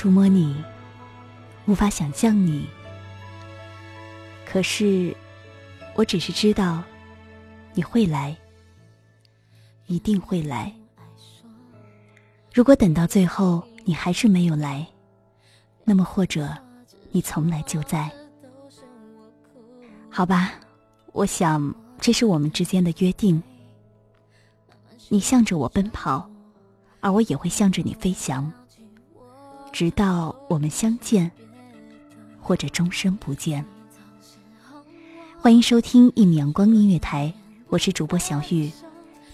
触摸你，无法想象你。可是，我只是知道，你会来，一定会来。如果等到最后你还是没有来，那么或者你从来就在。好吧，我想这是我们之间的约定。你向着我奔跑，而我也会向着你飞翔。直到我们相见，或者终身不见。欢迎收听一米阳光音乐台，我是主播小玉。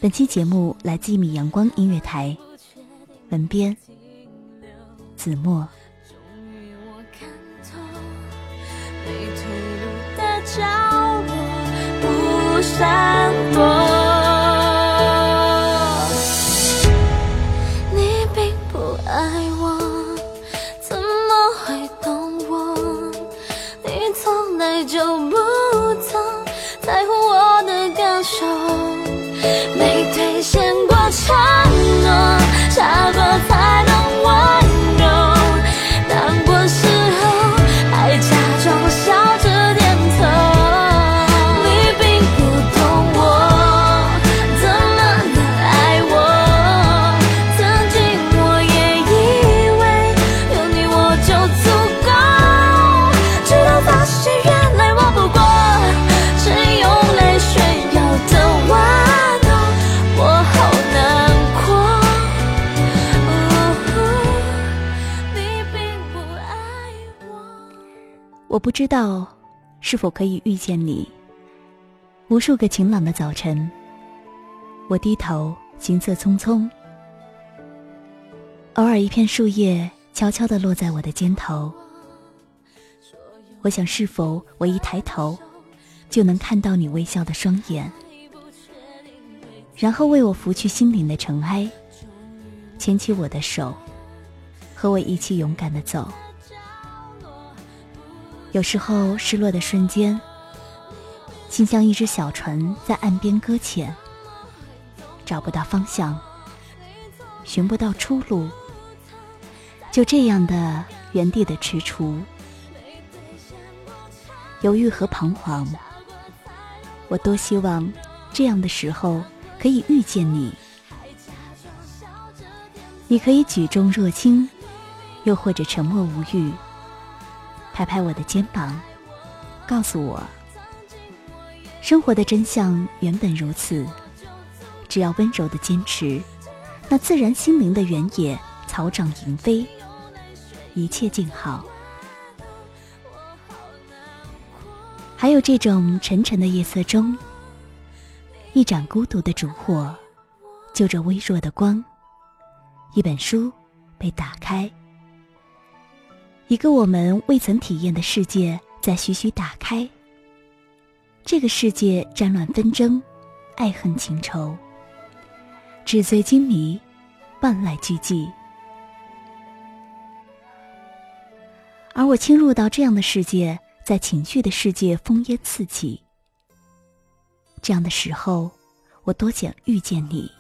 本期节目来自一米阳光音乐台，文编子墨。我看透，被退路的角落不闪躲。我不知道是否可以遇见你。无数个晴朗的早晨，我低头行色匆匆，偶尔一片树叶悄悄地落在我的肩头。我想，是否我一抬头，就能看到你微笑的双眼，然后为我拂去心灵的尘埃，牵起我的手，和我一起勇敢地走。有时候，失落的瞬间，竟像一只小船在岸边搁浅，找不到方向，寻不到出路，就这样的原地的踟蹰，犹豫和彷徨。我多希望这样的时候可以遇见你，你可以举重若轻，又或者沉默无语。拍拍我的肩膀，告诉我，生活的真相原本如此。只要温柔的坚持，那自然心灵的原野草长莺飞，一切静好。还有这种沉沉的夜色中，一盏孤独的烛火，就着微弱的光，一本书被打开。一个我们未曾体验的世界在徐徐打开。这个世界战乱纷争，爱恨情仇，纸醉金迷，万籁俱寂。而我侵入到这样的世界，在情绪的世界烽烟四起。这样的时候，我多想遇见你，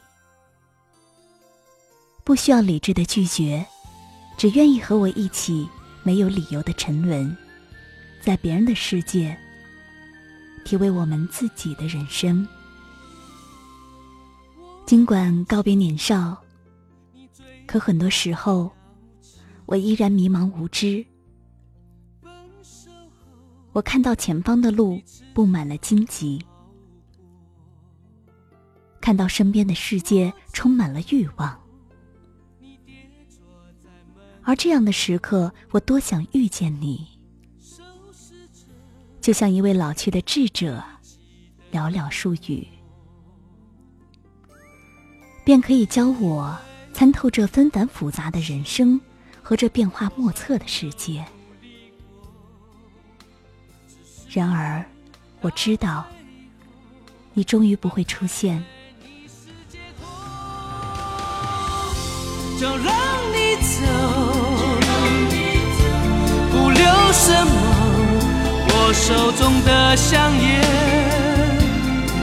不需要理智的拒绝，只愿意和我一起没有理由的沉沦，在别人的世界，体味我们自己的人生。尽管告别年少，可很多时候，我依然迷茫无知。我看到前方的路布满了荆棘，看到身边的世界充满了欲望，而这样的时刻，我多想遇见你，就像一位老去的智者，寥寥数语。便可以教我参透这纷繁复杂的人生和这变化莫测的世界。然而，我知道，你终于不会出现。就让你走，不留什么，我手中的香烟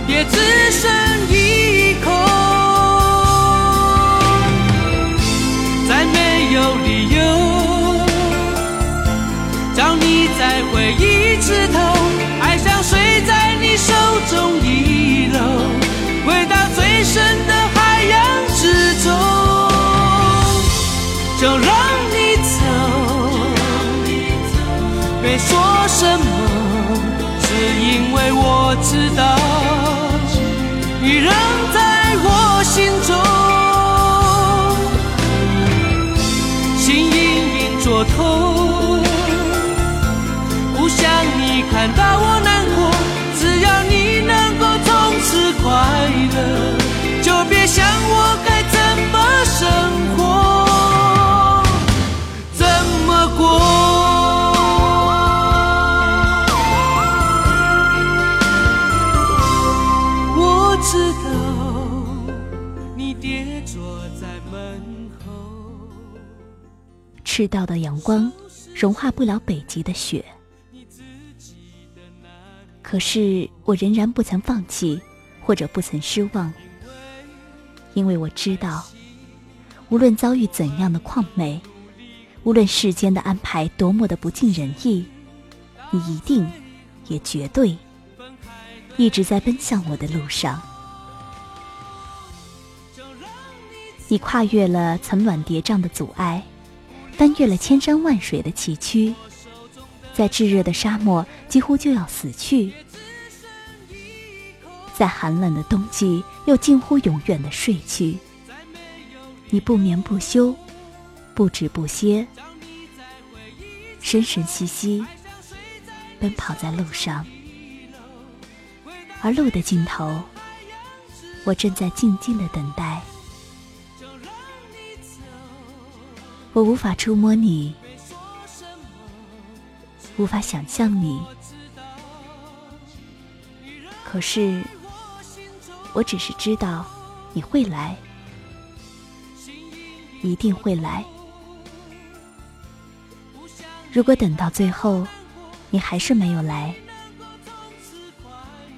也只剩一口。再没有理由，找你在回忆枝头，爱像水在你手中什么，只因为我知道，赤道的阳光融化不了北极的雪，可是我仍然不曾放弃，或者不曾失望，因为我知道，无论遭遇怎样的旷美，无论世间的安排多么的不尽人意，你一定，也绝对，一直在奔向我的路上。你跨越了层峦叠嶂的阻碍。翻越了千山万水的崎岖，在炙热的沙漠几乎就要死去，在寒冷的冬季又近乎永远的睡去。你不眠不休，不止不歇，神神兮兮奔跑在路上，而路的尽头，我正在静静的等待。我无法触摸你，无法想象你，可是，我只是知道你会来，一定会来。如果等到最后，你还是没有来，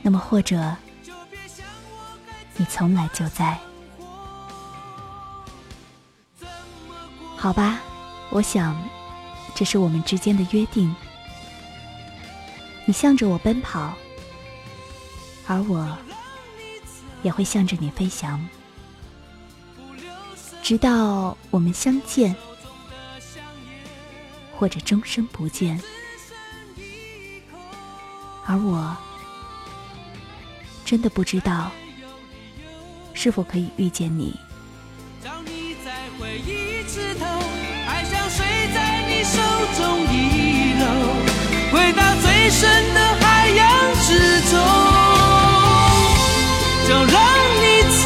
那么或者，你从来就在。好吧，我想，这是我们之间的约定。你向着我奔跑，而我也会向着你飞翔，直到我们相见，或者终生不见。而我真的不知道，是否可以遇见你。当你在回忆石头，爱像碎在你手中遗漏，回到最深的海洋之中，就让你走。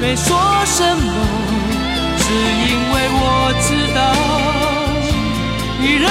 没说什么，只因为我知道，你仍